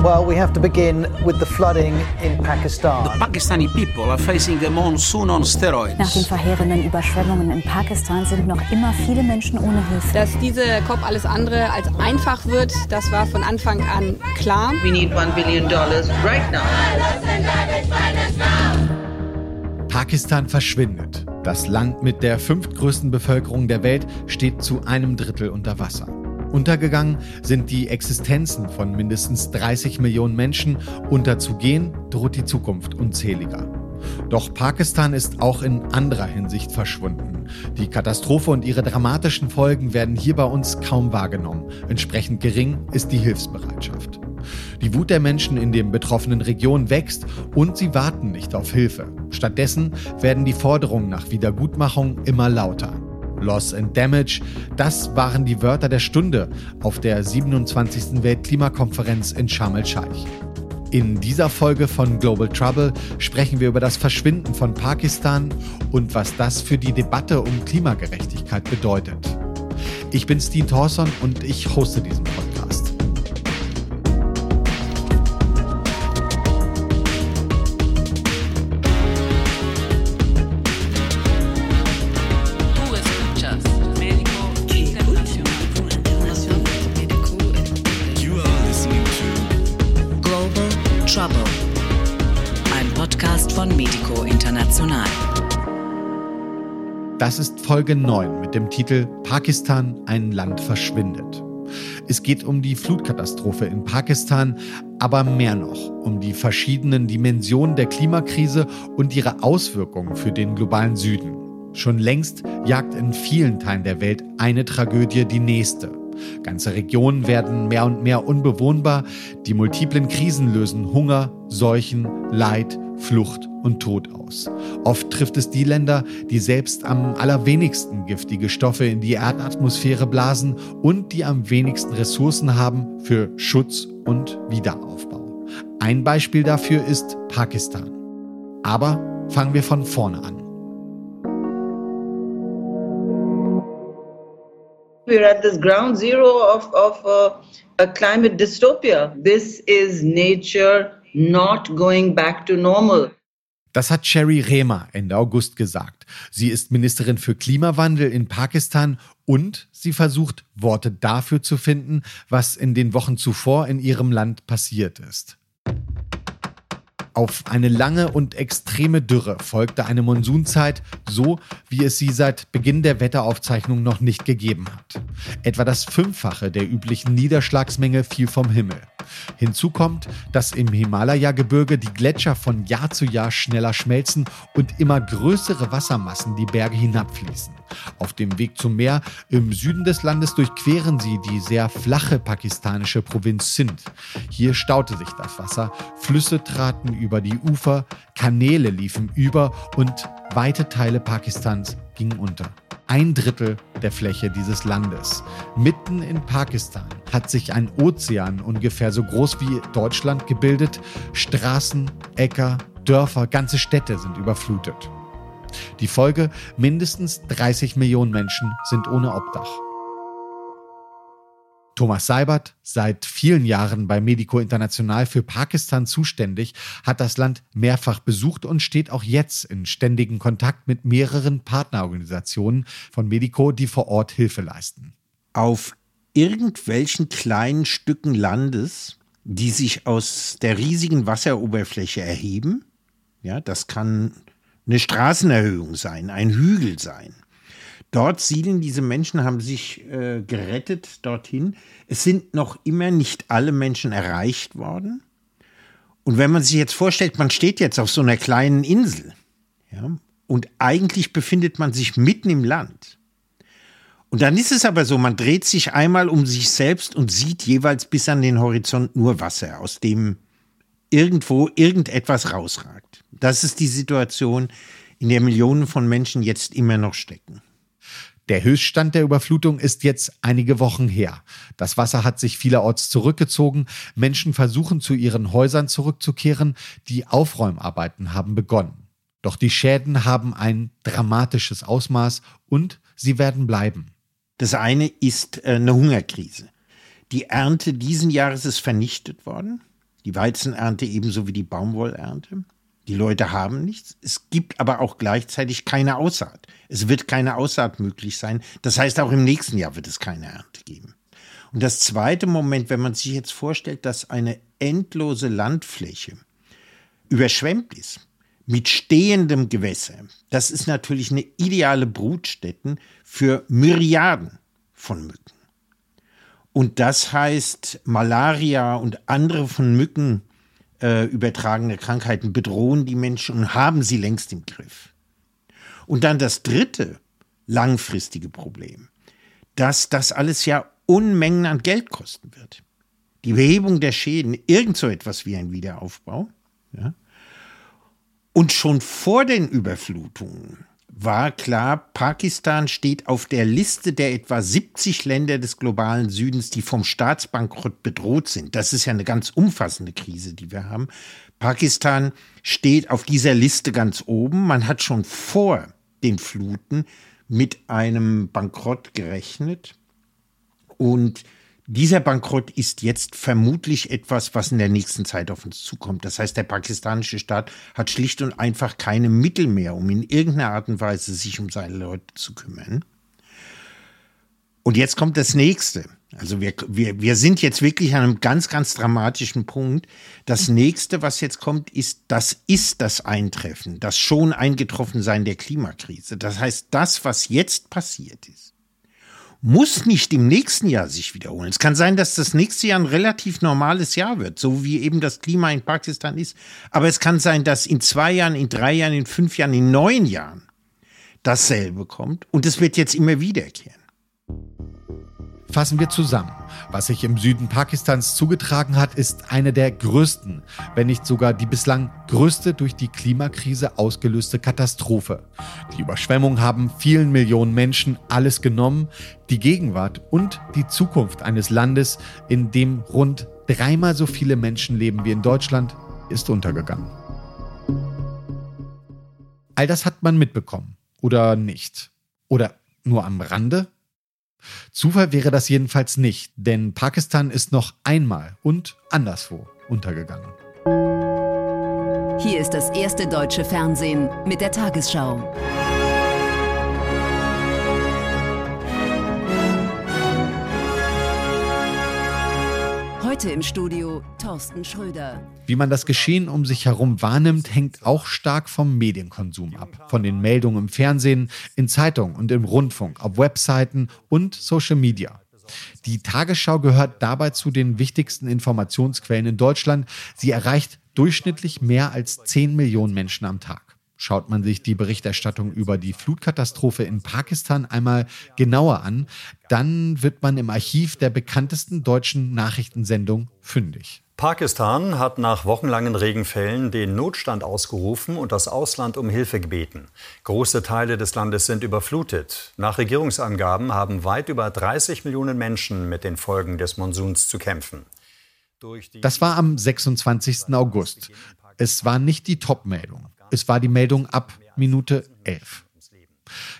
Well, we have to begin with the flooding in Pakistan. The Pakistani people are facing a monsoon on steroids. Nach den verheerenden Überschwemmungen in Pakistan sind noch immer viele Menschen ohne Hilfe. Dass diese COP alles andere als einfach wird, das war von Anfang an klar. We need one billion dollars right now. Pakistan verschwindet. Das Land mit der fünftgrößten Bevölkerung der Welt steht zu einem Drittel unter Wasser. Untergegangen sind die Existenzen von mindestens 30 Millionen Menschen. Unterzugehen droht die Zukunft unzähliger. Doch Pakistan ist auch in anderer Hinsicht verschwunden. Die Katastrophe und ihre dramatischen Folgen werden hier bei uns kaum wahrgenommen. Entsprechend gering ist die Hilfsbereitschaft. Die Wut der Menschen in den betroffenen Regionen wächst und sie warten nicht auf Hilfe. Stattdessen werden die Forderungen nach Wiedergutmachung immer lauter. Loss and Damage, das waren die Wörter der Stunde auf der 27. Weltklimakonferenz in Sharm el-Scheich. In dieser Folge von Global Trouble sprechen wir über das Verschwinden von Pakistan und was das für die Debatte um Klimagerechtigkeit bedeutet. Ich bin Steve Thorson und ich hoste diesen Podcast. Das ist Folge 9 mit dem Titel Pakistan, ein Land verschwindet. Es geht um die Flutkatastrophe in Pakistan, aber mehr noch um die verschiedenen Dimensionen der Klimakrise und ihre Auswirkungen für den globalen Süden. Schon längst jagt in vielen Teilen der Welt eine Tragödie die nächste. Ganze Regionen werden mehr und mehr unbewohnbar. Die multiplen Krisen lösen Hunger, Seuchen, Leid, Flucht und Tod aus. Oft trifft es die Länder, die selbst am allerwenigsten giftige Stoffe in die Erdatmosphäre blasen und die am wenigsten Ressourcen haben für Schutz und Wiederaufbau. Ein Beispiel dafür ist Pakistan. Aber fangen wir von vorne an. We're at this ground zero of, of uh, a climate dystopia. This is nature not going back to normal. Das hat Sherry Rehmer Ende August gesagt. Sie ist Ministerin für Klimawandel in Pakistan und sie versucht, Worte dafür zu finden, was in den Wochen zuvor in ihrem Land passiert ist. Auf eine lange und extreme Dürre folgte eine Monsunzeit, so wie es sie seit Beginn der Wetteraufzeichnung noch nicht gegeben hat. Etwa das Fünffache der üblichen Niederschlagsmenge fiel vom Himmel. Hinzu kommt, dass im Himalaya-Gebirge die Gletscher von Jahr zu Jahr schneller schmelzen und immer größere Wassermassen die Berge hinabfließen. Auf dem Weg zum Meer im Süden des Landes durchqueren sie die sehr flache pakistanische Provinz Sindh. Hier staute sich das Wasser, Flüsse traten über die Ufer, Kanäle liefen über und weite Teile Pakistans gingen unter. Ein Drittel der Fläche dieses Landes. Mitten in Pakistan hat sich ein Ozean ungefähr so groß wie Deutschland gebildet. Straßen, Äcker, Dörfer, ganze Städte sind überflutet. Die Folge, mindestens 30 Millionen Menschen sind ohne Obdach. Thomas Seibert, seit vielen Jahren bei Medico International für Pakistan zuständig, hat das Land mehrfach besucht und steht auch jetzt in ständigem Kontakt mit mehreren Partnerorganisationen von Medico, die vor Ort Hilfe leisten. Auf irgendwelchen kleinen Stücken Landes, die sich aus der riesigen Wasseroberfläche erheben, ja, das kann eine Straßenerhöhung sein, ein Hügel sein. Dort siedeln diese Menschen, haben sich äh, gerettet dorthin. Es sind noch immer nicht alle Menschen erreicht worden. Und wenn man sich jetzt vorstellt, man steht jetzt auf so einer kleinen Insel, ja, und eigentlich befindet man sich mitten im Land. Und dann ist es aber so, man dreht sich einmal um sich selbst und sieht jeweils bis an den Horizont nur Wasser, aus dem irgendwo irgendetwas rausragt. Das ist die Situation, in der Millionen von Menschen jetzt immer noch stecken. Der Höchststand der Überflutung ist jetzt einige Wochen her. Das Wasser hat sich vielerorts zurückgezogen. Menschen versuchen zu ihren Häusern zurückzukehren. Die Aufräumarbeiten haben begonnen. Doch die Schäden haben ein dramatisches Ausmaß und sie werden bleiben. Das eine ist äh, eine Hungerkrise. Die Ernte diesen Jahres ist vernichtet worden. Die Weizenernte ebenso wie die Baumwollernte. Die Leute haben nichts. Es gibt aber auch gleichzeitig keine Aussaat. Es wird keine Aussaat möglich sein. Das heißt, auch im nächsten Jahr wird es keine Ernte geben. Und das zweite Moment, wenn man sich jetzt vorstellt, dass eine endlose Landfläche überschwemmt ist mit stehendem Gewässer, das ist natürlich eine ideale Brutstätte für Myriaden von Mücken. Und das heißt, Malaria und andere von Mücken äh, übertragene Krankheiten bedrohen die Menschen und haben sie längst im Griff. Und dann das dritte langfristige Problem, dass das alles ja Unmengen an Geld kosten wird. Die Behebung der Schäden, irgend so etwas wie ein Wiederaufbau. Ja. Und schon vor den Überflutungen war klar, Pakistan steht auf der Liste der etwa 70 Länder des globalen Südens, die vom Staatsbankrott bedroht sind. Das ist ja eine ganz umfassende Krise, die wir haben. Pakistan steht auf dieser Liste ganz oben. Man hat schon vor den Fluten mit einem Bankrott gerechnet. Und dieser Bankrott ist jetzt vermutlich etwas, was in der nächsten Zeit auf uns zukommt. Das heißt, der pakistanische Staat hat schlicht und einfach keine Mittel mehr, um in irgendeiner Art und Weise sich um seine Leute zu kümmern. Und jetzt kommt das nächste. Also wir, wir, wir sind jetzt wirklich an einem ganz, ganz dramatischen Punkt. Das nächste, was jetzt kommt, ist, das ist das Eintreffen, das schon eingetroffen sein der Klimakrise. Das heißt, das, was jetzt passiert ist, muss nicht im nächsten Jahr sich wiederholen. Es kann sein, dass das nächste Jahr ein relativ normales Jahr wird, so wie eben das Klima in Pakistan ist. Aber es kann sein, dass in zwei Jahren, in drei Jahren, in fünf Jahren, in neun Jahren dasselbe kommt. Und es wird jetzt immer wiederkehren. Fassen wir zusammen. Was sich im Süden Pakistans zugetragen hat, ist eine der größten, wenn nicht sogar die bislang größte durch die Klimakrise ausgelöste Katastrophe. Die Überschwemmungen haben vielen Millionen Menschen alles genommen, die Gegenwart und die Zukunft eines Landes, in dem rund dreimal so viele Menschen leben wie in Deutschland, ist untergegangen. All das hat man mitbekommen. Oder nicht? Oder nur am Rande? Zufall wäre das jedenfalls nicht, denn Pakistan ist noch einmal und anderswo untergegangen. Hier ist das erste deutsche Fernsehen mit der Tagesschau. Heute im Studio Thorsten Schröder. Wie man das Geschehen um sich herum wahrnimmt, hängt auch stark vom Medienkonsum ab. Von den Meldungen im Fernsehen, in Zeitungen und im Rundfunk, auf Webseiten und Social Media. Die Tagesschau gehört dabei zu den wichtigsten Informationsquellen in Deutschland. Sie erreicht durchschnittlich mehr als 10 Millionen Menschen am Tag. Schaut man sich die Berichterstattung über die Flutkatastrophe in Pakistan einmal genauer an, dann wird man im Archiv der bekanntesten deutschen Nachrichtensendung fündig. Pakistan hat nach wochenlangen Regenfällen den Notstand ausgerufen und das Ausland um Hilfe gebeten. Große Teile des Landes sind überflutet. Nach Regierungsangaben haben weit über 30 Millionen Menschen mit den Folgen des Monsuns zu kämpfen. Das war am 26. August. Es war nicht die Top-Meldung. Es war die Meldung ab Minute 11.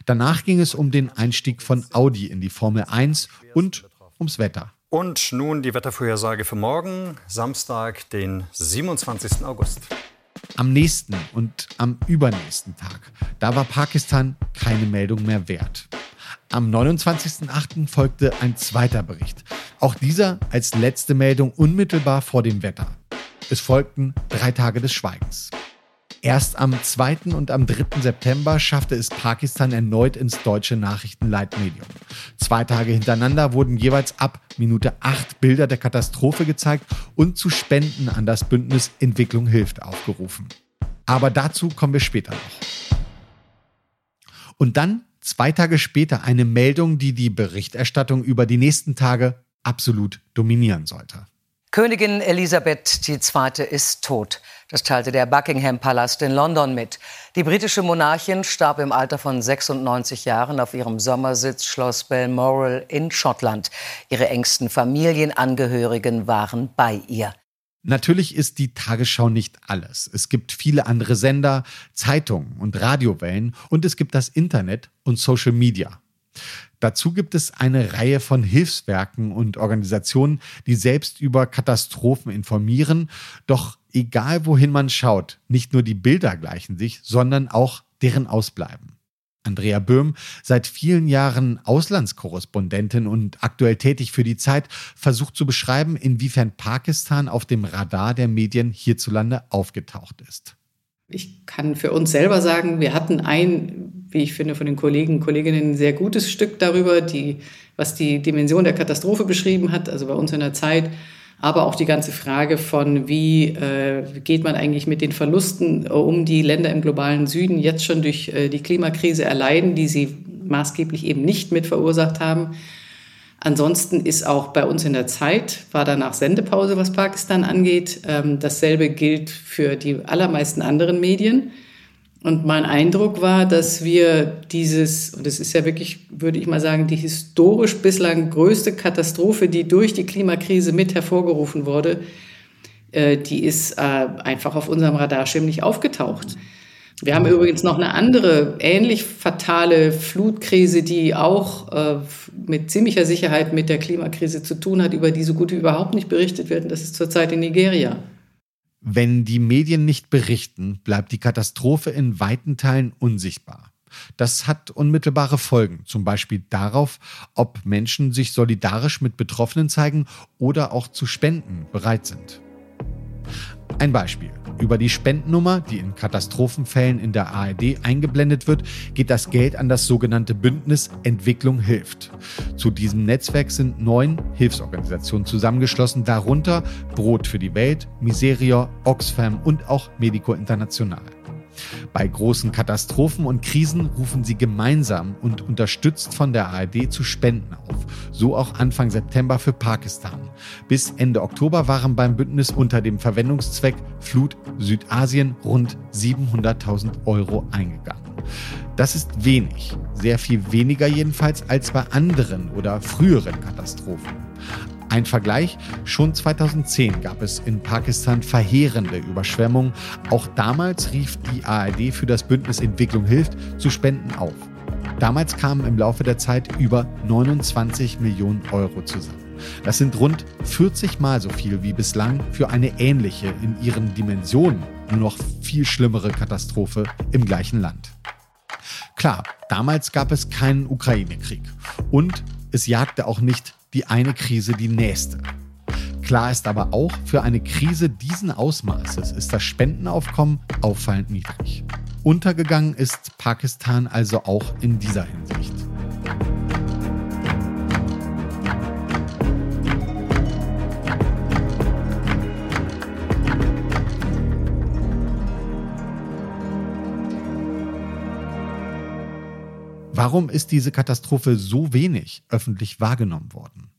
Danach ging es um den Einstieg von Audi in die Formel 1 und ums Wetter. Und nun die Wettervorhersage für morgen, Samstag, den 27. August. Am nächsten und am übernächsten Tag, da war Pakistan keine Meldung mehr wert. Am 29.08. folgte ein zweiter Bericht. Auch dieser als letzte Meldung unmittelbar vor dem Wetter. Es folgten drei Tage des Schweigens. Erst am 2. und am 3. September schaffte es Pakistan erneut ins deutsche Nachrichtenleitmedium. Zwei Tage hintereinander wurden jeweils ab Minute 8 Bilder der Katastrophe gezeigt und zu Spenden an das Bündnis Entwicklung hilft aufgerufen. Aber dazu kommen wir später noch. Und dann zwei Tage später eine Meldung, die die Berichterstattung über die nächsten Tage absolut dominieren sollte. Königin Elisabeth II. ist tot. Das teilte der Buckingham Palast in London mit. Die britische Monarchin starb im Alter von 96 Jahren auf ihrem Sommersitz Schloss Balmoral in Schottland. Ihre engsten Familienangehörigen waren bei ihr. Natürlich ist die Tagesschau nicht alles. Es gibt viele andere Sender, Zeitungen und Radiowellen und es gibt das Internet und Social Media. Dazu gibt es eine Reihe von Hilfswerken und Organisationen, die selbst über Katastrophen informieren. Doch egal wohin man schaut, nicht nur die Bilder gleichen sich, sondern auch deren Ausbleiben. Andrea Böhm, seit vielen Jahren Auslandskorrespondentin und aktuell tätig für die Zeit, versucht zu beschreiben, inwiefern Pakistan auf dem Radar der Medien hierzulande aufgetaucht ist. Ich kann für uns selber sagen, wir hatten ein, wie ich finde, von den Kollegen und Kolleginnen ein sehr gutes Stück darüber, die, was die Dimension der Katastrophe beschrieben hat, also bei uns in der Zeit aber auch die ganze Frage von, wie äh, geht man eigentlich mit den Verlusten äh, um, die Länder im globalen Süden jetzt schon durch äh, die Klimakrise erleiden, die sie maßgeblich eben nicht mit verursacht haben. Ansonsten ist auch bei uns in der Zeit, war danach Sendepause, was Pakistan angeht. Ähm, dasselbe gilt für die allermeisten anderen Medien. Und mein Eindruck war, dass wir dieses, und es ist ja wirklich, würde ich mal sagen, die historisch bislang größte Katastrophe, die durch die Klimakrise mit hervorgerufen wurde, äh, die ist äh, einfach auf unserem Radarschirm nicht aufgetaucht. Wir haben übrigens noch eine andere, ähnlich fatale Flutkrise, die auch äh, mit ziemlicher Sicherheit mit der Klimakrise zu tun hat, über die so gut wie überhaupt nicht berichtet wird. Und das ist zurzeit in Nigeria. Wenn die Medien nicht berichten, bleibt die Katastrophe in weiten Teilen unsichtbar. Das hat unmittelbare Folgen, zum Beispiel darauf, ob Menschen sich solidarisch mit Betroffenen zeigen oder auch zu spenden bereit sind. Ein Beispiel. Über die Spendennummer, die in Katastrophenfällen in der ARD eingeblendet wird, geht das Geld an das sogenannte Bündnis Entwicklung hilft. Zu diesem Netzwerk sind neun Hilfsorganisationen zusammengeschlossen, darunter Brot für die Welt, Miserior, Oxfam und auch Medico International. Bei großen Katastrophen und Krisen rufen sie gemeinsam und unterstützt von der ARD zu Spenden auf. So auch Anfang September für Pakistan. Bis Ende Oktober waren beim Bündnis unter dem Verwendungszweck Flut Südasien rund 700.000 Euro eingegangen. Das ist wenig, sehr viel weniger jedenfalls als bei anderen oder früheren Katastrophen. Ein Vergleich, schon 2010 gab es in Pakistan verheerende Überschwemmungen. Auch damals rief die ARD für das Bündnis Entwicklung hilft zu Spenden auf. Damals kamen im Laufe der Zeit über 29 Millionen Euro zusammen. Das sind rund 40 Mal so viel wie bislang für eine ähnliche, in ihren Dimensionen nur noch viel schlimmere Katastrophe im gleichen Land. Klar, damals gab es keinen Ukraine-Krieg und es jagte auch nicht die eine Krise die nächste. Klar ist aber auch, für eine Krise diesen Ausmaßes ist das Spendenaufkommen auffallend niedrig. Untergegangen ist Pakistan also auch in dieser Hinsicht. Warum ist diese Katastrophe so wenig öffentlich wahrgenommen worden?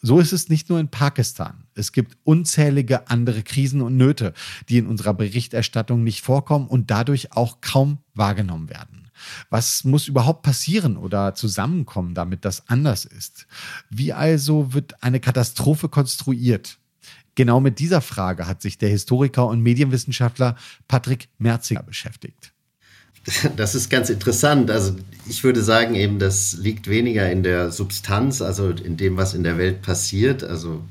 So ist es nicht nur in Pakistan. Es gibt unzählige andere Krisen und Nöte, die in unserer Berichterstattung nicht vorkommen und dadurch auch kaum wahrgenommen werden. Was muss überhaupt passieren oder zusammenkommen, damit das anders ist? Wie also wird eine Katastrophe konstruiert? Genau mit dieser Frage hat sich der Historiker und Medienwissenschaftler Patrick Merziger beschäftigt. Das ist ganz interessant. Also ich würde sagen, eben das liegt weniger in der Substanz, also in dem, was in der Welt passiert, also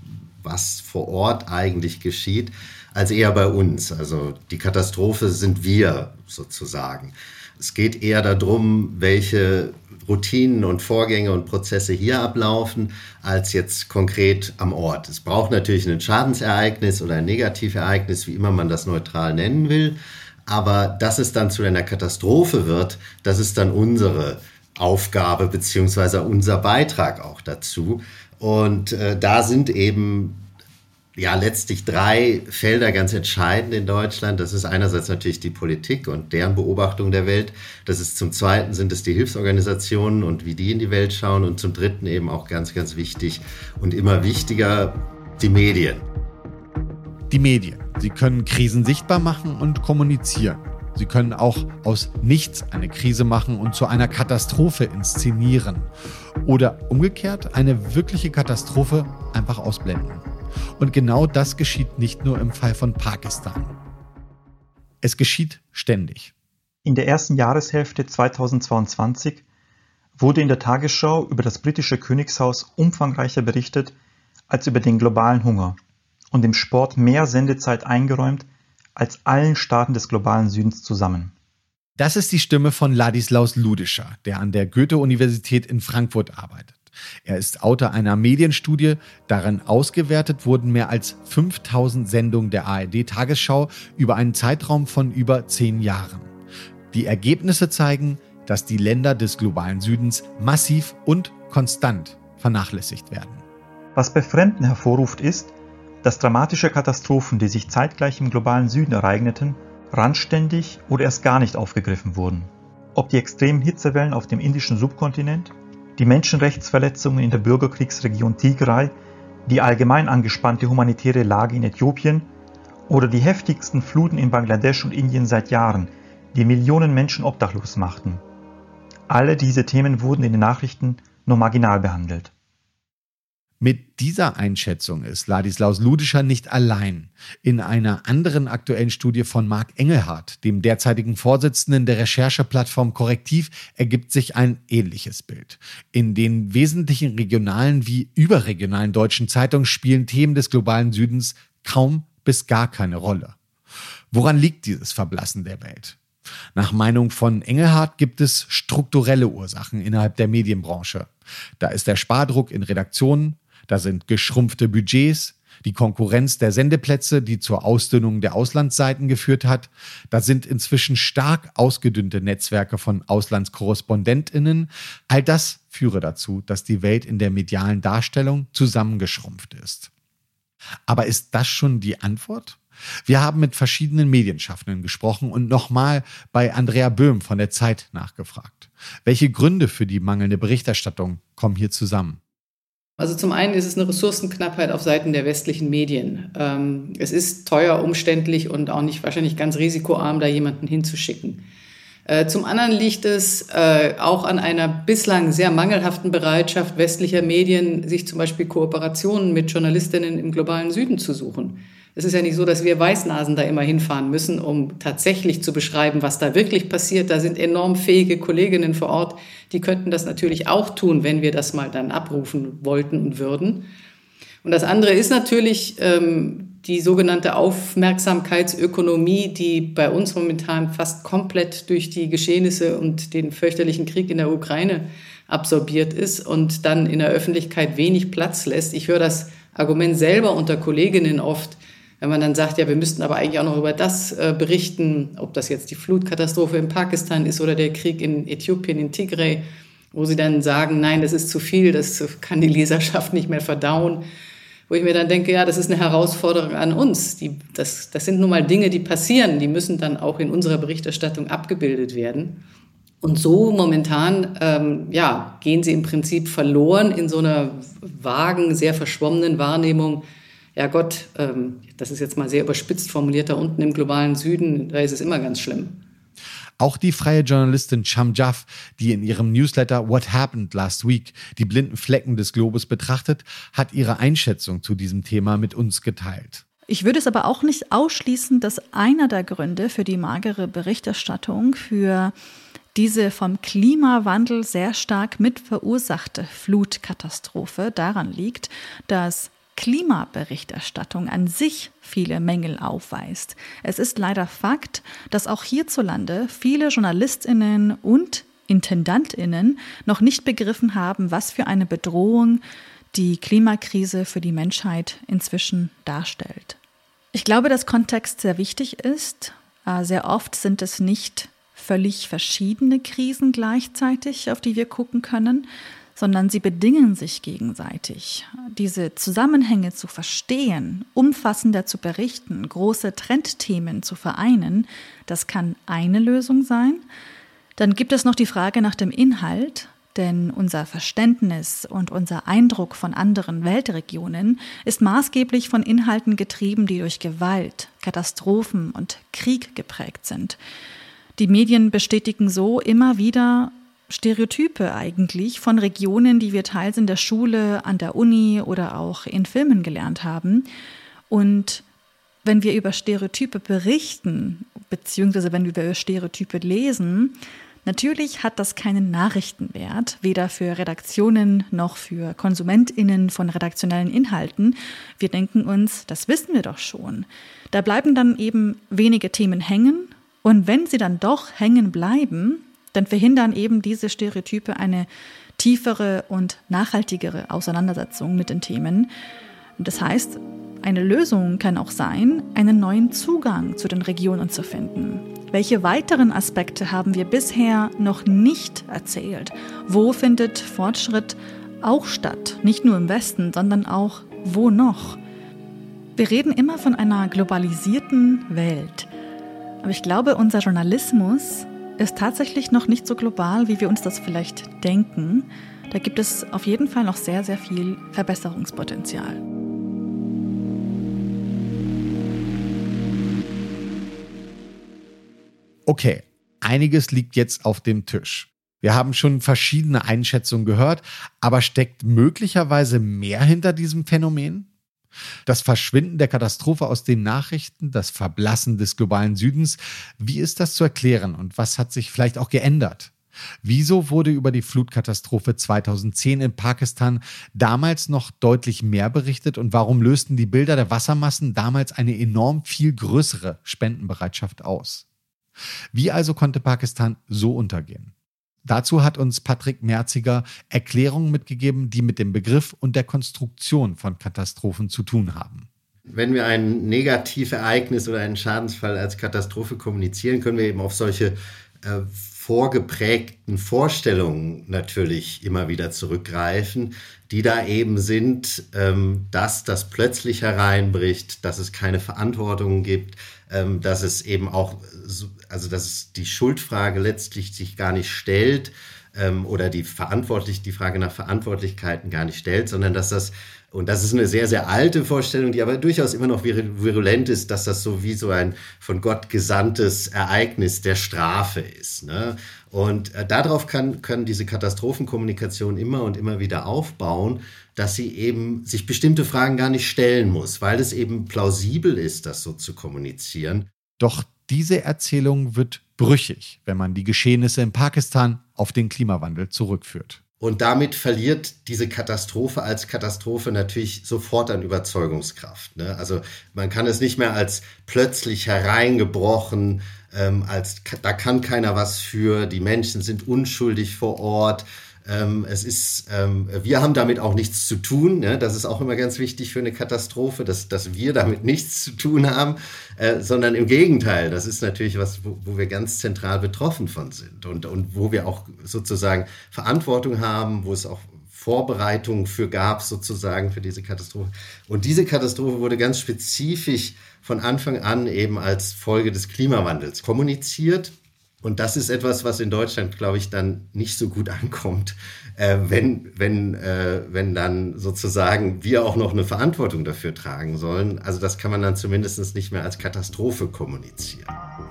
was vor Ort eigentlich geschieht, als eher bei uns. Also die Katastrophe sind wir sozusagen. Es geht eher darum, welche Routinen und Vorgänge und Prozesse hier ablaufen, als jetzt konkret am Ort. Es braucht natürlich ein Schadensereignis oder ein Negativereignis, wie immer man das neutral nennen will. Aber dass es dann zu einer Katastrophe wird, das ist dann unsere Aufgabe beziehungsweise unser Beitrag auch dazu. Und äh, da sind eben ja letztlich drei Felder ganz entscheidend in Deutschland. Das ist einerseits natürlich die Politik und deren Beobachtung der Welt. Das ist zum Zweiten sind es die Hilfsorganisationen und wie die in die Welt schauen. Und zum Dritten eben auch ganz, ganz wichtig und immer wichtiger die Medien. Die Medien. Sie können Krisen sichtbar machen und kommunizieren. Sie können auch aus nichts eine Krise machen und zu einer Katastrophe inszenieren. Oder umgekehrt eine wirkliche Katastrophe einfach ausblenden. Und genau das geschieht nicht nur im Fall von Pakistan. Es geschieht ständig. In der ersten Jahreshälfte 2022 wurde in der Tagesschau über das britische Königshaus umfangreicher berichtet als über den globalen Hunger und dem Sport mehr Sendezeit eingeräumt als allen Staaten des globalen Südens zusammen. Das ist die Stimme von Ladislaus Ludischer, der an der Goethe-Universität in Frankfurt arbeitet. Er ist Autor einer Medienstudie. Darin ausgewertet wurden mehr als 5000 Sendungen der ARD-Tagesschau über einen Zeitraum von über zehn Jahren. Die Ergebnisse zeigen, dass die Länder des globalen Südens massiv und konstant vernachlässigt werden. Was bei Fremden hervorruft, ist, dass dramatische Katastrophen, die sich zeitgleich im globalen Süden ereigneten, randständig oder erst gar nicht aufgegriffen wurden. Ob die extremen Hitzewellen auf dem indischen Subkontinent, die Menschenrechtsverletzungen in der Bürgerkriegsregion Tigray, die allgemein angespannte humanitäre Lage in Äthiopien oder die heftigsten Fluten in Bangladesch und Indien seit Jahren, die Millionen Menschen obdachlos machten. Alle diese Themen wurden in den Nachrichten nur marginal behandelt. Mit dieser Einschätzung ist Ladislaus Ludischer nicht allein. In einer anderen aktuellen Studie von Marc Engelhardt, dem derzeitigen Vorsitzenden der Rechercheplattform Korrektiv, ergibt sich ein ähnliches Bild. In den wesentlichen regionalen wie überregionalen deutschen Zeitungen spielen Themen des globalen Südens kaum bis gar keine Rolle. Woran liegt dieses Verblassen der Welt? Nach Meinung von Engelhardt gibt es strukturelle Ursachen innerhalb der Medienbranche. Da ist der Spardruck in Redaktionen, da sind geschrumpfte Budgets, die Konkurrenz der Sendeplätze, die zur Ausdünnung der Auslandsseiten geführt hat. Da sind inzwischen stark ausgedünnte Netzwerke von Auslandskorrespondentinnen. All das führe dazu, dass die Welt in der medialen Darstellung zusammengeschrumpft ist. Aber ist das schon die Antwort? Wir haben mit verschiedenen Medienschaffenden gesprochen und nochmal bei Andrea Böhm von der Zeit nachgefragt. Welche Gründe für die mangelnde Berichterstattung kommen hier zusammen? Also zum einen ist es eine Ressourcenknappheit auf Seiten der westlichen Medien. Ähm, es ist teuer, umständlich und auch nicht wahrscheinlich ganz risikoarm, da jemanden hinzuschicken. Äh, zum anderen liegt es äh, auch an einer bislang sehr mangelhaften Bereitschaft westlicher Medien, sich zum Beispiel Kooperationen mit Journalistinnen im globalen Süden zu suchen. Es ist ja nicht so, dass wir Weißnasen da immer hinfahren müssen, um tatsächlich zu beschreiben, was da wirklich passiert. Da sind enorm fähige Kolleginnen vor Ort, die könnten das natürlich auch tun, wenn wir das mal dann abrufen wollten und würden. Und das andere ist natürlich ähm, die sogenannte Aufmerksamkeitsökonomie, die bei uns momentan fast komplett durch die Geschehnisse und den fürchterlichen Krieg in der Ukraine absorbiert ist und dann in der Öffentlichkeit wenig Platz lässt. Ich höre das Argument selber unter Kolleginnen oft, wenn man dann sagt, ja, wir müssten aber eigentlich auch noch über das äh, berichten, ob das jetzt die Flutkatastrophe in Pakistan ist oder der Krieg in Äthiopien, in Tigray, wo sie dann sagen, nein, das ist zu viel, das kann die Leserschaft nicht mehr verdauen. Wo ich mir dann denke, ja, das ist eine Herausforderung an uns. Die, das, das sind nun mal Dinge, die passieren, die müssen dann auch in unserer Berichterstattung abgebildet werden. Und so momentan ähm, ja, gehen sie im Prinzip verloren in so einer vagen, sehr verschwommenen Wahrnehmung ja Gott, ähm, das ist jetzt mal sehr überspitzt formuliert, da unten im globalen Süden, da ist es immer ganz schlimm. Auch die freie Journalistin Cham Jaff, die in ihrem Newsletter What Happened Last Week die blinden Flecken des Globus betrachtet, hat ihre Einschätzung zu diesem Thema mit uns geteilt. Ich würde es aber auch nicht ausschließen, dass einer der Gründe für die magere Berichterstattung, für diese vom Klimawandel sehr stark mit verursachte Flutkatastrophe daran liegt, dass Klimaberichterstattung an sich viele Mängel aufweist. Es ist leider Fakt, dass auch hierzulande viele Journalistinnen und Intendantinnen noch nicht begriffen haben, was für eine Bedrohung die Klimakrise für die Menschheit inzwischen darstellt. Ich glaube, dass Kontext sehr wichtig ist. Äh, sehr oft sind es nicht völlig verschiedene Krisen gleichzeitig, auf die wir gucken können, sondern sie bedingen sich gegenseitig. Diese Zusammenhänge zu verstehen, umfassender zu berichten, große Trendthemen zu vereinen, das kann eine Lösung sein. Dann gibt es noch die Frage nach dem Inhalt, denn unser Verständnis und unser Eindruck von anderen Weltregionen ist maßgeblich von Inhalten getrieben, die durch Gewalt, Katastrophen und Krieg geprägt sind. Die Medien bestätigen so immer wieder Stereotype eigentlich von Regionen, die wir teils in der Schule, an der Uni oder auch in Filmen gelernt haben. Und wenn wir über Stereotype berichten, beziehungsweise wenn wir über Stereotype lesen, Natürlich hat das keinen Nachrichtenwert, weder für Redaktionen noch für Konsumentinnen von redaktionellen Inhalten. Wir denken uns, das wissen wir doch schon. Da bleiben dann eben wenige Themen hängen und wenn sie dann doch hängen bleiben, dann verhindern eben diese Stereotype eine tiefere und nachhaltigere Auseinandersetzung mit den Themen. Das heißt, eine Lösung kann auch sein, einen neuen Zugang zu den Regionen zu finden. Welche weiteren Aspekte haben wir bisher noch nicht erzählt? Wo findet Fortschritt auch statt? Nicht nur im Westen, sondern auch wo noch? Wir reden immer von einer globalisierten Welt. Aber ich glaube, unser Journalismus ist tatsächlich noch nicht so global, wie wir uns das vielleicht denken. Da gibt es auf jeden Fall noch sehr, sehr viel Verbesserungspotenzial. Okay, einiges liegt jetzt auf dem Tisch. Wir haben schon verschiedene Einschätzungen gehört, aber steckt möglicherweise mehr hinter diesem Phänomen? Das Verschwinden der Katastrophe aus den Nachrichten, das Verblassen des globalen Südens, wie ist das zu erklären und was hat sich vielleicht auch geändert? Wieso wurde über die Flutkatastrophe 2010 in Pakistan damals noch deutlich mehr berichtet und warum lösten die Bilder der Wassermassen damals eine enorm viel größere Spendenbereitschaft aus? Wie also konnte Pakistan so untergehen? Dazu hat uns Patrick Merziger Erklärungen mitgegeben, die mit dem Begriff und der Konstruktion von Katastrophen zu tun haben. Wenn wir ein Negativereignis oder einen Schadensfall als Katastrophe kommunizieren, können wir eben auf solche äh, vorgeprägten Vorstellungen natürlich immer wieder zurückgreifen, die da eben sind, ähm, dass das plötzlich hereinbricht, dass es keine Verantwortung gibt, ähm, dass es eben auch, also dass die Schuldfrage letztlich sich gar nicht stellt ähm, oder die verantwortlich die Frage nach Verantwortlichkeiten gar nicht stellt, sondern dass das und das ist eine sehr, sehr alte Vorstellung, die aber durchaus immer noch virulent ist, dass das so wie so ein von Gott gesandtes Ereignis der Strafe ist. Ne? Und äh, darauf kann, können diese Katastrophenkommunikation immer und immer wieder aufbauen, dass sie eben sich bestimmte Fragen gar nicht stellen muss, weil es eben plausibel ist, das so zu kommunizieren. Doch diese Erzählung wird brüchig, wenn man die Geschehnisse in Pakistan auf den Klimawandel zurückführt. Und damit verliert diese Katastrophe als Katastrophe natürlich sofort an Überzeugungskraft. Ne? Also man kann es nicht mehr als plötzlich hereingebrochen, ähm, als da kann keiner was für, die Menschen sind unschuldig vor Ort, ähm, es ist, ähm, wir haben damit auch nichts zu tun. Ne? Das ist auch immer ganz wichtig für eine Katastrophe, dass, dass wir damit nichts zu tun haben, äh, sondern im Gegenteil. Das ist natürlich was, wo, wo wir ganz zentral betroffen von sind und, und wo wir auch sozusagen Verantwortung haben, wo es auch Vorbereitungen für gab, sozusagen für diese Katastrophe. Und diese Katastrophe wurde ganz spezifisch von Anfang an eben als Folge des Klimawandels kommuniziert und das ist etwas, was in Deutschland, glaube ich, dann nicht so gut ankommt, äh, wenn, wenn, äh, wenn dann sozusagen wir auch noch eine Verantwortung dafür tragen sollen. Also das kann man dann zumindest nicht mehr als Katastrophe kommunizieren.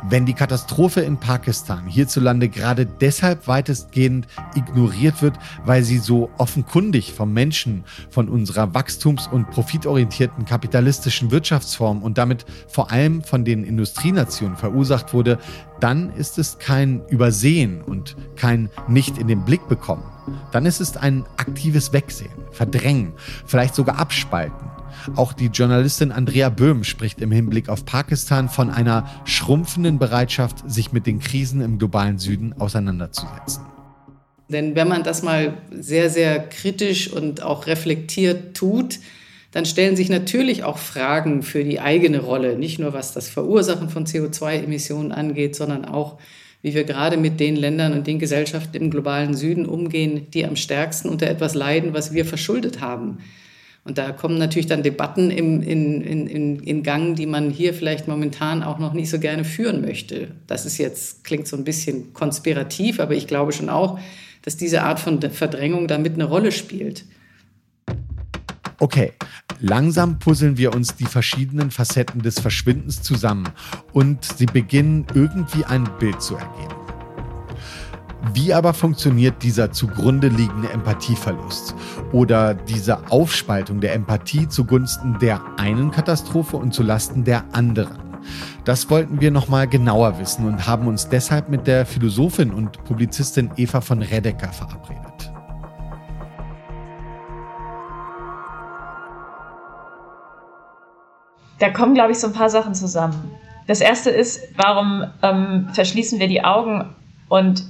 Wenn die Katastrophe in Pakistan hierzulande gerade deshalb weitestgehend ignoriert wird, weil sie so offenkundig vom Menschen, von unserer wachstums- und profitorientierten kapitalistischen Wirtschaftsform und damit vor allem von den Industrienationen verursacht wurde, dann ist es kein Übersehen und kein Nicht in den Blick bekommen. Dann ist es ein aktives Wegsehen, Verdrängen, vielleicht sogar Abspalten. Auch die Journalistin Andrea Böhm spricht im Hinblick auf Pakistan von einer schrumpfenden Bereitschaft, sich mit den Krisen im globalen Süden auseinanderzusetzen. Denn wenn man das mal sehr, sehr kritisch und auch reflektiert tut, dann stellen sich natürlich auch Fragen für die eigene Rolle, nicht nur was das Verursachen von CO2-Emissionen angeht, sondern auch, wie wir gerade mit den Ländern und den Gesellschaften im globalen Süden umgehen, die am stärksten unter etwas leiden, was wir verschuldet haben. Und da kommen natürlich dann Debatten im, in, in, in Gang, die man hier vielleicht momentan auch noch nicht so gerne führen möchte. Das ist jetzt, klingt so ein bisschen konspirativ, aber ich glaube schon auch, dass diese Art von Verdrängung damit eine Rolle spielt. Okay, langsam puzzeln wir uns die verschiedenen Facetten des Verschwindens zusammen und sie beginnen irgendwie ein Bild zu ergeben. Wie aber funktioniert dieser zugrunde liegende Empathieverlust oder diese Aufspaltung der Empathie zugunsten der einen Katastrophe und zulasten der anderen? Das wollten wir nochmal genauer wissen und haben uns deshalb mit der Philosophin und Publizistin Eva von Redeker verabredet. Da kommen, glaube ich, so ein paar Sachen zusammen. Das erste ist, warum ähm, verschließen wir die Augen? Und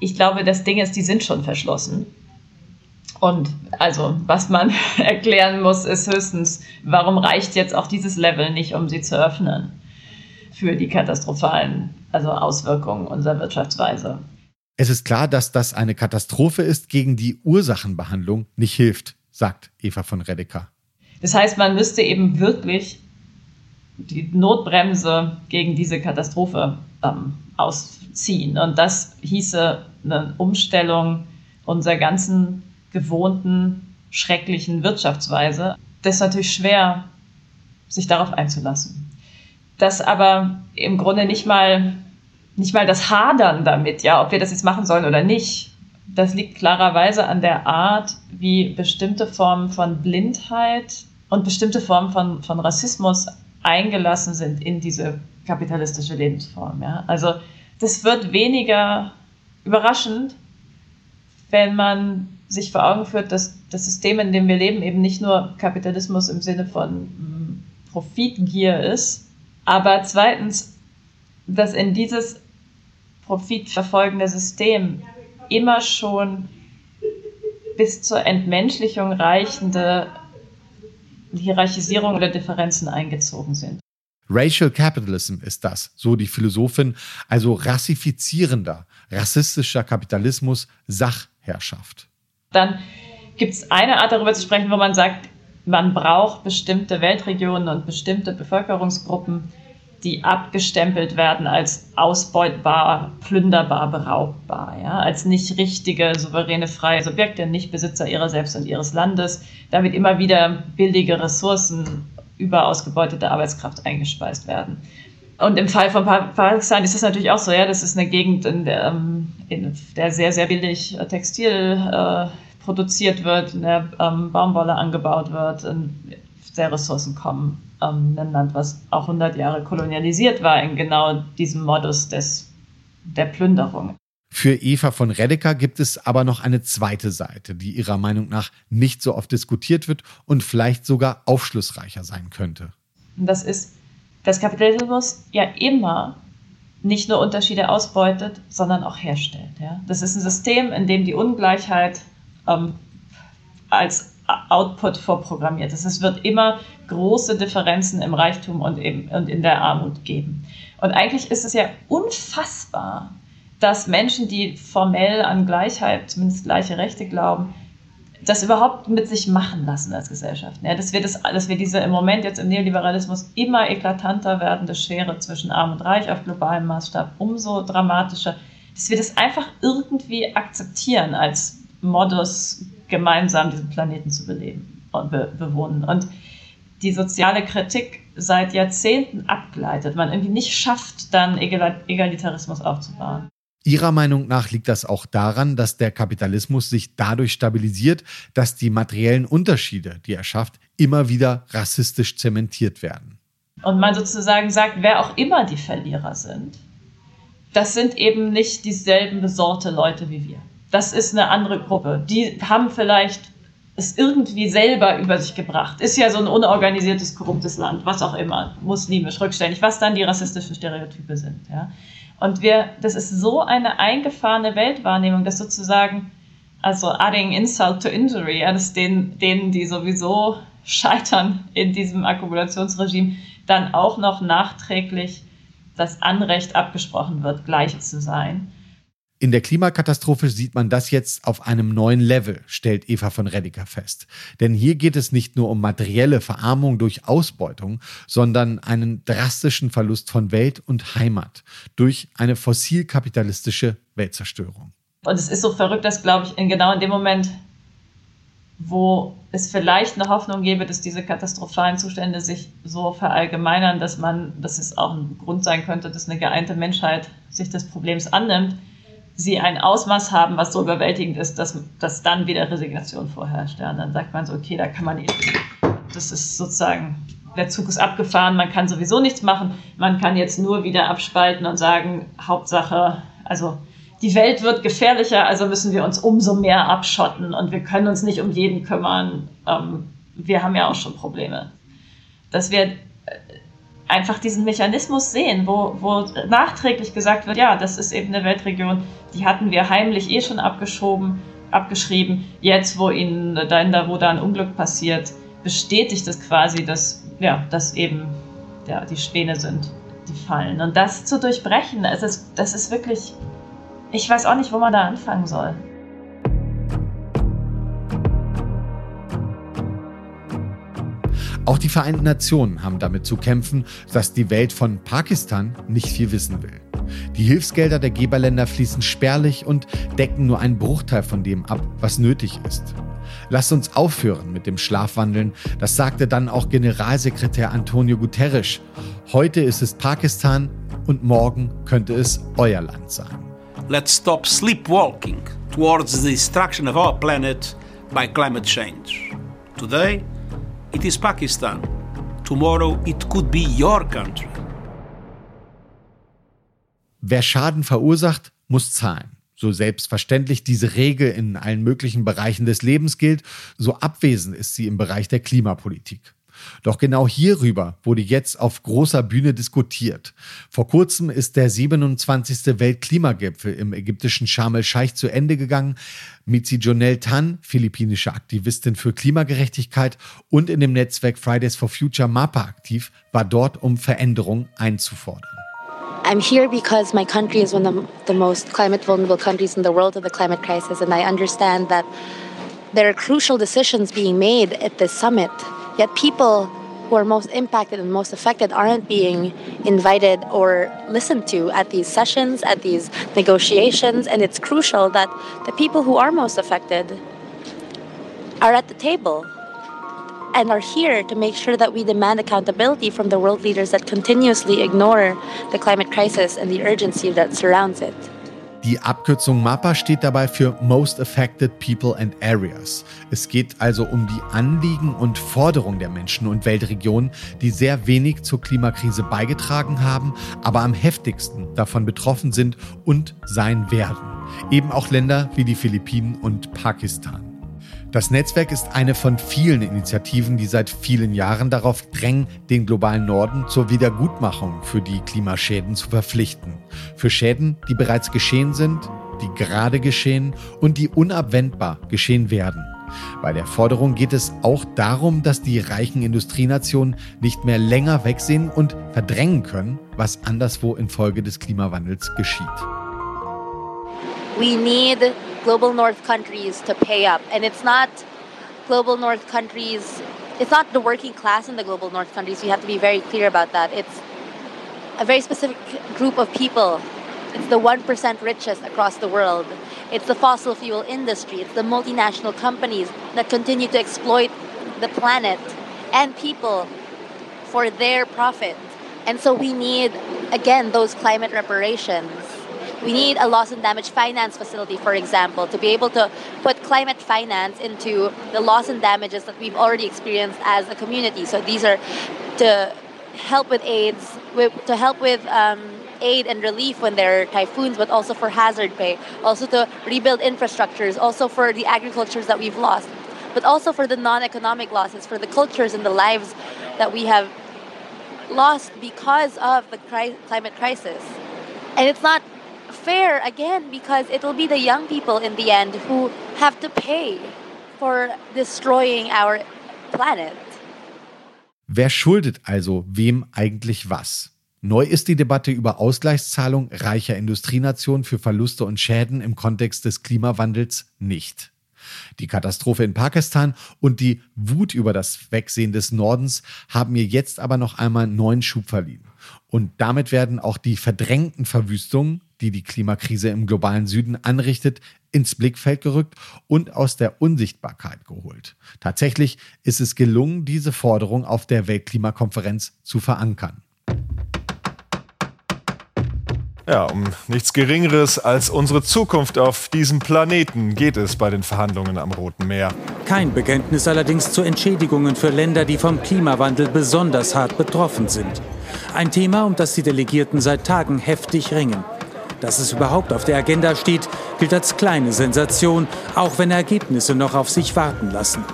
ich glaube, das Ding ist, die sind schon verschlossen. Und also, was man erklären muss, ist höchstens, warum reicht jetzt auch dieses Level nicht, um sie zu öffnen für die katastrophalen also Auswirkungen unserer Wirtschaftsweise. Es ist klar, dass das eine Katastrophe ist, gegen die Ursachenbehandlung nicht hilft, sagt Eva von Redeker. Das heißt, man müsste eben wirklich die Notbremse gegen diese Katastrophe ähm, ausziehen. Und das hieße eine Umstellung unserer ganzen gewohnten, schrecklichen Wirtschaftsweise. Das ist natürlich schwer, sich darauf einzulassen. Das aber im Grunde nicht mal, nicht mal das Hadern damit, ja, ob wir das jetzt machen sollen oder nicht, das liegt klarerweise an der Art, wie bestimmte Formen von Blindheit und bestimmte Formen von, von Rassismus eingelassen sind in diese kapitalistische Lebensform. Ja? Also das wird weniger überraschend, wenn man sich vor Augen führt, dass das System, in dem wir leben, eben nicht nur Kapitalismus im Sinne von Profitgier ist, aber zweitens, dass in dieses profitverfolgende System immer schon bis zur Entmenschlichung reichende Hierarchisierung oder Differenzen eingezogen sind. Racial Capitalism ist das, so die Philosophin, also rassifizierender, rassistischer Kapitalismus, Sachherrschaft. Dann gibt es eine Art darüber zu sprechen, wo man sagt, man braucht bestimmte Weltregionen und bestimmte Bevölkerungsgruppen, die abgestempelt werden als ausbeutbar, plünderbar, beraubbar, ja? als nicht richtige, souveräne, freie Subjekte, nicht Besitzer ihrer selbst und ihres Landes, damit immer wieder billige Ressourcen über ausgebeutete Arbeitskraft eingespeist werden. Und im Fall von Pakistan ist es natürlich auch so, ja, das ist eine Gegend, in der, ähm, in der sehr, sehr billig Textil äh, produziert wird, in der ähm, Baumwolle angebaut wird, sehr Ressourcen kommen. Ähm, ein Land, was auch 100 Jahre kolonialisiert war, in genau diesem Modus des, der Plünderung. Für Eva von Redeker gibt es aber noch eine zweite Seite, die ihrer Meinung nach nicht so oft diskutiert wird und vielleicht sogar aufschlussreicher sein könnte. Das ist, dass Kapitalismus ja immer nicht nur Unterschiede ausbeutet, sondern auch herstellt. Ja? Das ist ein System, in dem die Ungleichheit ähm, als Output vorprogrammiert ist. Es wird immer große Differenzen im Reichtum und, eben, und in der Armut geben. Und eigentlich ist es ja unfassbar, dass Menschen, die formell an Gleichheit, zumindest gleiche Rechte glauben, das überhaupt mit sich machen lassen als Gesellschaft. Ja, dass, wir das, dass wir diese im Moment jetzt im Neoliberalismus immer eklatanter werdende Schere zwischen Arm und Reich auf globalem Maßstab umso dramatischer, dass wir das einfach irgendwie akzeptieren als Modus, gemeinsam diesen Planeten zu beleben und be bewohnen. Und die soziale Kritik seit Jahrzehnten abgleitet, man irgendwie nicht schafft, dann Egalitarismus aufzubauen. Ihrer Meinung nach liegt das auch daran, dass der Kapitalismus sich dadurch stabilisiert, dass die materiellen Unterschiede, die er schafft, immer wieder rassistisch zementiert werden. Und man sozusagen sagt, wer auch immer die Verlierer sind, das sind eben nicht dieselben besorgte Leute wie wir. Das ist eine andere Gruppe. Die haben vielleicht es irgendwie selber über sich gebracht. Ist ja so ein unorganisiertes, korruptes Land, was auch immer, muslimisch, rückständig, was dann die rassistischen Stereotype sind. Ja. Und wir, das ist so eine eingefahrene Weltwahrnehmung, dass sozusagen, also adding insult to injury, ja, dass denen, denen, die sowieso scheitern in diesem Akkumulationsregime, dann auch noch nachträglich das Anrecht abgesprochen wird, gleich zu sein. In der Klimakatastrophe sieht man das jetzt auf einem neuen Level, stellt Eva von Rediker fest. Denn hier geht es nicht nur um materielle Verarmung durch Ausbeutung, sondern einen drastischen Verlust von Welt und Heimat durch eine fossilkapitalistische Weltzerstörung. Und es ist so verrückt, dass, glaube ich, in genau in dem Moment, wo es vielleicht eine Hoffnung gäbe, dass diese katastrophalen Zustände sich so verallgemeinern, dass man, dass es auch ein Grund sein könnte, dass eine geeinte Menschheit sich des Problems annimmt, sie ein Ausmaß haben, was so überwältigend ist, dass, dass dann wieder Resignation vorherrscht. Ja. Und dann sagt man so, okay, da kann man eben, das ist sozusagen der Zug ist abgefahren, man kann sowieso nichts machen, man kann jetzt nur wieder abspalten und sagen, Hauptsache, also die Welt wird gefährlicher, also müssen wir uns umso mehr abschotten und wir können uns nicht um jeden kümmern. Ähm, wir haben ja auch schon Probleme. Dass wir äh, einfach diesen Mechanismus sehen, wo, wo nachträglich gesagt wird, ja, das ist eben eine Weltregion, die hatten wir heimlich eh schon abgeschoben, abgeschrieben. Jetzt, wo ihnen da, wo da ein Unglück passiert, bestätigt es quasi, dass, ja, dass eben ja, die Späne sind, die fallen. Und das zu durchbrechen, das das ist wirklich, ich weiß auch nicht, wo man da anfangen soll. Auch die Vereinten Nationen haben damit zu kämpfen, dass die Welt von Pakistan nicht viel wissen will. Die Hilfsgelder der Geberländer fließen spärlich und decken nur einen Bruchteil von dem ab, was nötig ist. Lasst uns aufhören mit dem Schlafwandeln. Das sagte dann auch Generalsekretär Antonio Guterres. Heute ist es Pakistan und morgen könnte es euer Land sein. Let's stop sleepwalking towards the destruction of our planet by climate change. Today, it is Pakistan. Tomorrow, it could be your country. Wer Schaden verursacht, muss zahlen. So selbstverständlich diese Regel in allen möglichen Bereichen des Lebens gilt, so abwesend ist sie im Bereich der Klimapolitik. Doch genau hierüber wurde jetzt auf großer Bühne diskutiert. Vor kurzem ist der 27. Weltklimagipfel im ägyptischen Sharm el-Scheich zu Ende gegangen. Mitzi Jonel Tan, philippinische Aktivistin für Klimagerechtigkeit und in dem Netzwerk Fridays for Future MAPA aktiv, war dort, um Veränderung einzufordern. I'm here because my country is one of the most climate vulnerable countries in the world of the climate crisis, and I understand that there are crucial decisions being made at this summit. Yet people who are most impacted and most affected aren't being invited or listened to at these sessions, at these negotiations, and it's crucial that the people who are most affected are at the table and are here to make sure that we demand accountability from the world leaders that continuously ignore the climate crisis and the urgency that surrounds it. Die Abkürzung MAPA steht dabei für Most Affected People and Areas. Es geht also um die Anliegen und Forderungen der Menschen und Weltregionen, die sehr wenig zur Klimakrise beigetragen haben, aber am heftigsten davon betroffen sind und sein werden. Eben auch Länder wie die Philippinen und Pakistan. Das Netzwerk ist eine von vielen Initiativen, die seit vielen Jahren darauf drängen, den globalen Norden zur Wiedergutmachung für die Klimaschäden zu verpflichten. Für Schäden, die bereits geschehen sind, die gerade geschehen und die unabwendbar geschehen werden. Bei der Forderung geht es auch darum, dass die reichen Industrienationen nicht mehr länger wegsehen und verdrängen können, was anderswo infolge des Klimawandels geschieht. We need global north countries to pay up. And it's not global north countries, it's not the working class in the global north countries. You have to be very clear about that. It's a very specific group of people. It's the 1% richest across the world. It's the fossil fuel industry. It's the multinational companies that continue to exploit the planet and people for their profit. And so we need, again, those climate reparations we need a loss and damage finance facility, for example, to be able to put climate finance into the loss and damages that we've already experienced as a community. So these are to help with aids, to help with um, aid and relief when there are typhoons, but also for hazard pay, also to rebuild infrastructures, also for the agricultures that we've lost, but also for the non-economic losses, for the cultures and the lives that we have lost because of the cri- climate crisis. And it's not fair again because it'll be the young people in the end who have to pay for destroying our planet. Wer schuldet also wem eigentlich was? Neu ist die Debatte über Ausgleichszahlung reicher Industrienationen für Verluste und Schäden im Kontext des Klimawandels nicht. Die Katastrophe in Pakistan und die Wut über das Wegsehen des Nordens haben mir jetzt aber noch einmal neuen Schub verliehen. Und damit werden auch die verdrängten Verwüstungen, die die Klimakrise im globalen Süden anrichtet, ins Blickfeld gerückt und aus der Unsichtbarkeit geholt. Tatsächlich ist es gelungen, diese Forderung auf der Weltklimakonferenz zu verankern. Ja, um nichts Geringeres als unsere Zukunft auf diesem Planeten geht es bei den Verhandlungen am Roten Meer. Kein Bekenntnis allerdings zu Entschädigungen für Länder, die vom Klimawandel besonders hart betroffen sind. Ein Thema, um das die Delegierten seit Tagen heftig ringen. Dass es überhaupt auf der Agenda steht, gilt als kleine Sensation, auch wenn Ergebnisse noch auf sich warten lassen.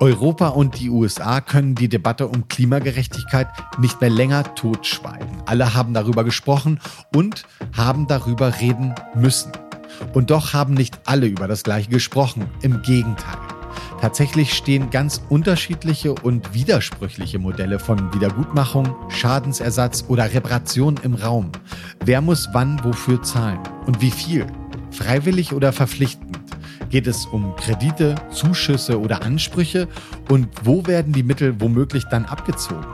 Europa und die USA können die Debatte um Klimagerechtigkeit nicht mehr länger totschweigen. Alle haben darüber gesprochen und haben darüber reden müssen. Und doch haben nicht alle über das Gleiche gesprochen. Im Gegenteil. Tatsächlich stehen ganz unterschiedliche und widersprüchliche Modelle von Wiedergutmachung, Schadensersatz oder Reparation im Raum. Wer muss wann wofür zahlen und wie viel? Freiwillig oder verpflichtend? Geht es um Kredite, Zuschüsse oder Ansprüche? Und wo werden die Mittel womöglich dann abgezogen?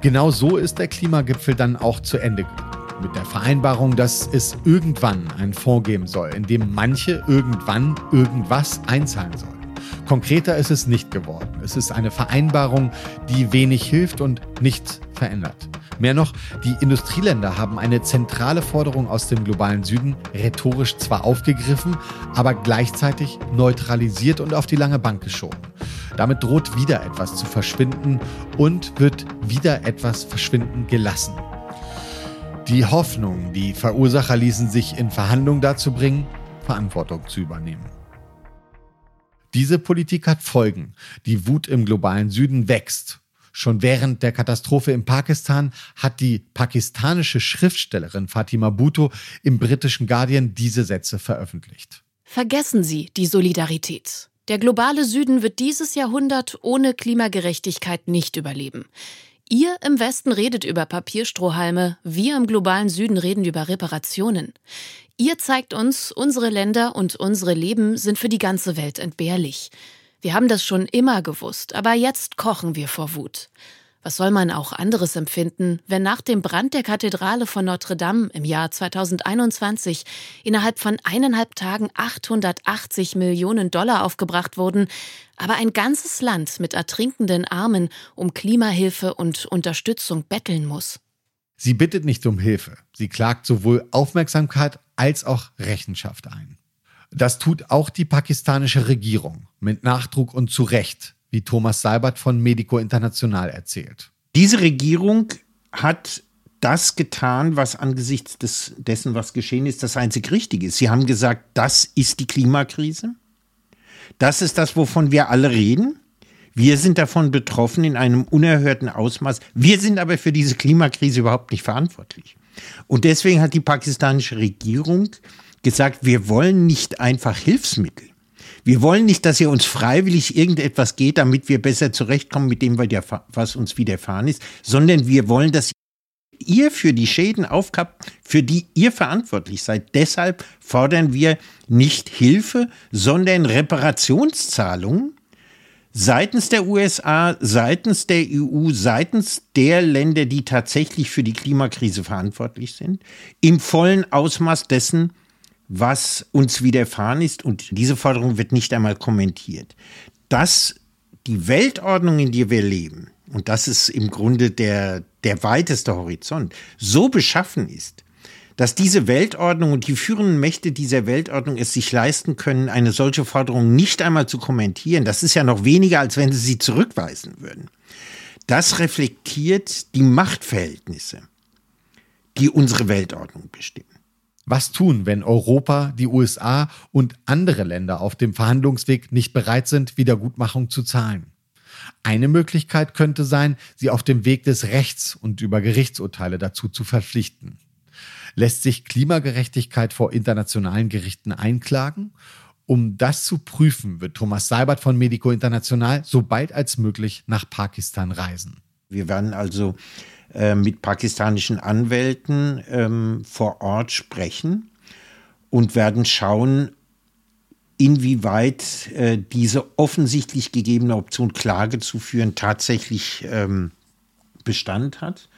Genau so ist der Klimagipfel dann auch zu Ende gegangen. Mit der Vereinbarung, dass es irgendwann einen Fonds geben soll, in dem manche irgendwann irgendwas einzahlen sollen. Konkreter ist es nicht geworden. Es ist eine Vereinbarung, die wenig hilft und nichts verändert. Mehr noch, die Industrieländer haben eine zentrale Forderung aus dem globalen Süden rhetorisch zwar aufgegriffen, aber gleichzeitig neutralisiert und auf die lange Bank geschoben. Damit droht wieder etwas zu verschwinden und wird wieder etwas verschwinden gelassen. Die Hoffnung, die Verursacher ließen sich in Verhandlungen dazu bringen, Verantwortung zu übernehmen. Diese Politik hat Folgen. Die Wut im globalen Süden wächst Schon während der Katastrophe in Pakistan hat die pakistanische Schriftstellerin Fatima Bhutto im britischen Guardian diese Sätze veröffentlicht. Vergessen Sie die Solidarität. Der globale Süden wird dieses Jahrhundert ohne Klimagerechtigkeit nicht überleben. Ihr im Westen redet über Papierstrohhalme, wir im globalen Süden reden über Reparationen. Ihr zeigt uns, unsere Länder und unsere Leben sind für die ganze Welt entbehrlich. Wir haben das schon immer gewusst, aber jetzt kochen wir vor Wut. Was soll man auch anderes empfinden, wenn nach dem Brand der Kathedrale von Notre Dame im Jahr 2021 innerhalb von eineinhalb Tagen 880 Millionen Dollar aufgebracht wurden, aber ein ganzes Land mit ertrinkenden Armen um Klimahilfe und Unterstützung betteln muss? Sie bittet nicht um Hilfe. Sie klagt sowohl Aufmerksamkeit als auch Rechenschaft ein. Das tut auch die pakistanische Regierung mit Nachdruck und zu Recht, wie Thomas Seibert von Medico International erzählt. Diese Regierung hat das getan, was angesichts des, dessen, was geschehen ist, das einzig Richtige ist. Sie haben gesagt, das ist die Klimakrise. Das ist das, wovon wir alle reden. Wir sind davon betroffen in einem unerhörten Ausmaß. Wir sind aber für diese Klimakrise überhaupt nicht verantwortlich. Und deswegen hat die pakistanische Regierung gesagt, wir wollen nicht einfach Hilfsmittel. Wir wollen nicht, dass ihr uns freiwillig irgendetwas geht, damit wir besser zurechtkommen mit dem, was uns widerfahren ist, sondern wir wollen, dass ihr für die Schäden aufkappt, für die ihr verantwortlich seid. Deshalb fordern wir nicht Hilfe, sondern Reparationszahlungen seitens der USA, seitens der EU, seitens der Länder, die tatsächlich für die Klimakrise verantwortlich sind, im vollen Ausmaß dessen, was uns widerfahren ist, und diese Forderung wird nicht einmal kommentiert, dass die Weltordnung, in der wir leben, und das ist im Grunde der, der weiteste Horizont, so beschaffen ist, dass diese Weltordnung und die führenden Mächte dieser Weltordnung es sich leisten können, eine solche Forderung nicht einmal zu kommentieren. Das ist ja noch weniger, als wenn sie sie zurückweisen würden. Das reflektiert die Machtverhältnisse, die unsere Weltordnung bestimmen. Was tun, wenn Europa, die USA und andere Länder auf dem Verhandlungsweg nicht bereit sind, Wiedergutmachung zu zahlen? Eine Möglichkeit könnte sein, sie auf dem Weg des Rechts und über Gerichtsurteile dazu zu verpflichten. Lässt sich Klimagerechtigkeit vor internationalen Gerichten einklagen? Um das zu prüfen, wird Thomas Seibert von Medico International so bald als möglich nach Pakistan reisen. Wir werden also äh, mit pakistanischen Anwälten ähm, vor Ort sprechen und werden schauen, inwieweit äh, diese offensichtlich gegebene Option, Klage zu führen, tatsächlich ähm, Bestand hat.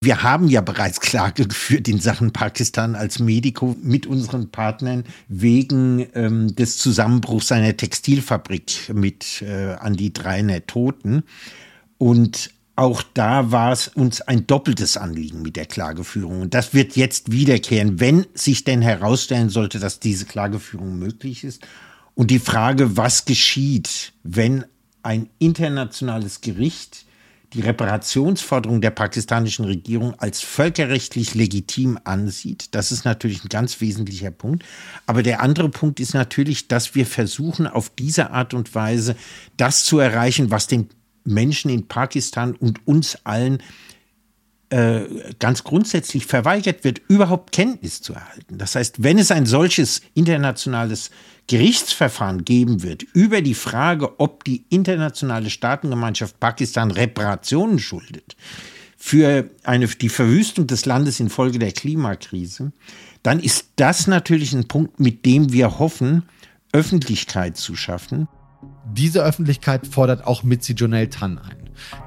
Wir haben ja bereits Klage geführt in Sachen Pakistan als Medico mit unseren Partnern wegen ähm, des Zusammenbruchs einer Textilfabrik mit äh, an die 300 Toten. Und auch da war es uns ein doppeltes Anliegen mit der Klageführung. Und das wird jetzt wiederkehren, wenn sich denn herausstellen sollte, dass diese Klageführung möglich ist. Und die Frage, was geschieht, wenn ein internationales Gericht die Reparationsforderung der pakistanischen Regierung als völkerrechtlich legitim ansieht. Das ist natürlich ein ganz wesentlicher Punkt. Aber der andere Punkt ist natürlich, dass wir versuchen, auf diese Art und Weise das zu erreichen, was den Menschen in Pakistan und uns allen äh, ganz grundsätzlich verweigert wird, überhaupt Kenntnis zu erhalten. Das heißt, wenn es ein solches internationales Gerichtsverfahren geben wird über die Frage, ob die internationale Staatengemeinschaft Pakistan Reparationen schuldet für eine, die Verwüstung des Landes infolge der Klimakrise, dann ist das natürlich ein Punkt, mit dem wir hoffen, Öffentlichkeit zu schaffen. Diese Öffentlichkeit fordert auch Mitzi Jonel Tan ein.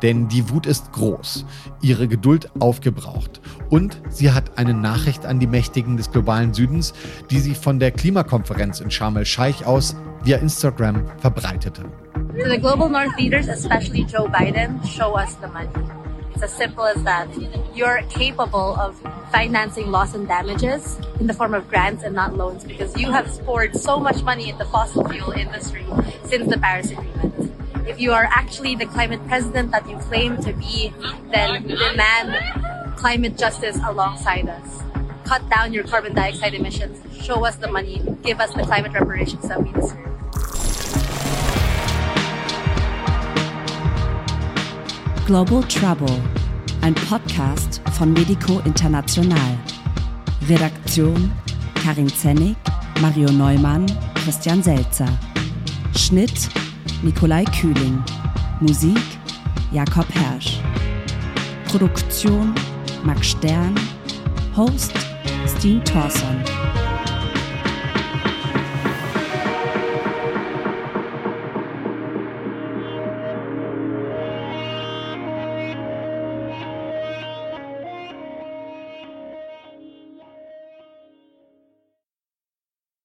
Denn die Wut ist groß, ihre Geduld aufgebraucht und sie hat eine Nachricht an die Mächtigen des globalen Südens, die sie von der Klimakonferenz in Sharm el-Sheikh aus via Instagram verbreitete. The global north leaders, especially Joe Biden, show us the money. It's as simple as that. You're capable of financing loss and damages in the form of grants and not loans because you have poured so much money in the fossil fuel industry since the Paris Agreement. If you are actually the climate president that you claim to be, then demand climate justice alongside us. Cut down your carbon dioxide emissions, show us the money, give us the climate reparations that we deserve. Global Trouble, ein Podcast von Medico International. Redaktion Karin Zennig, Mario Neumann, Christian Selzer. Schnitt Nikolai Kühling. Musik Jakob Hersch. Produktion Max Stern. Host Steen Thorson.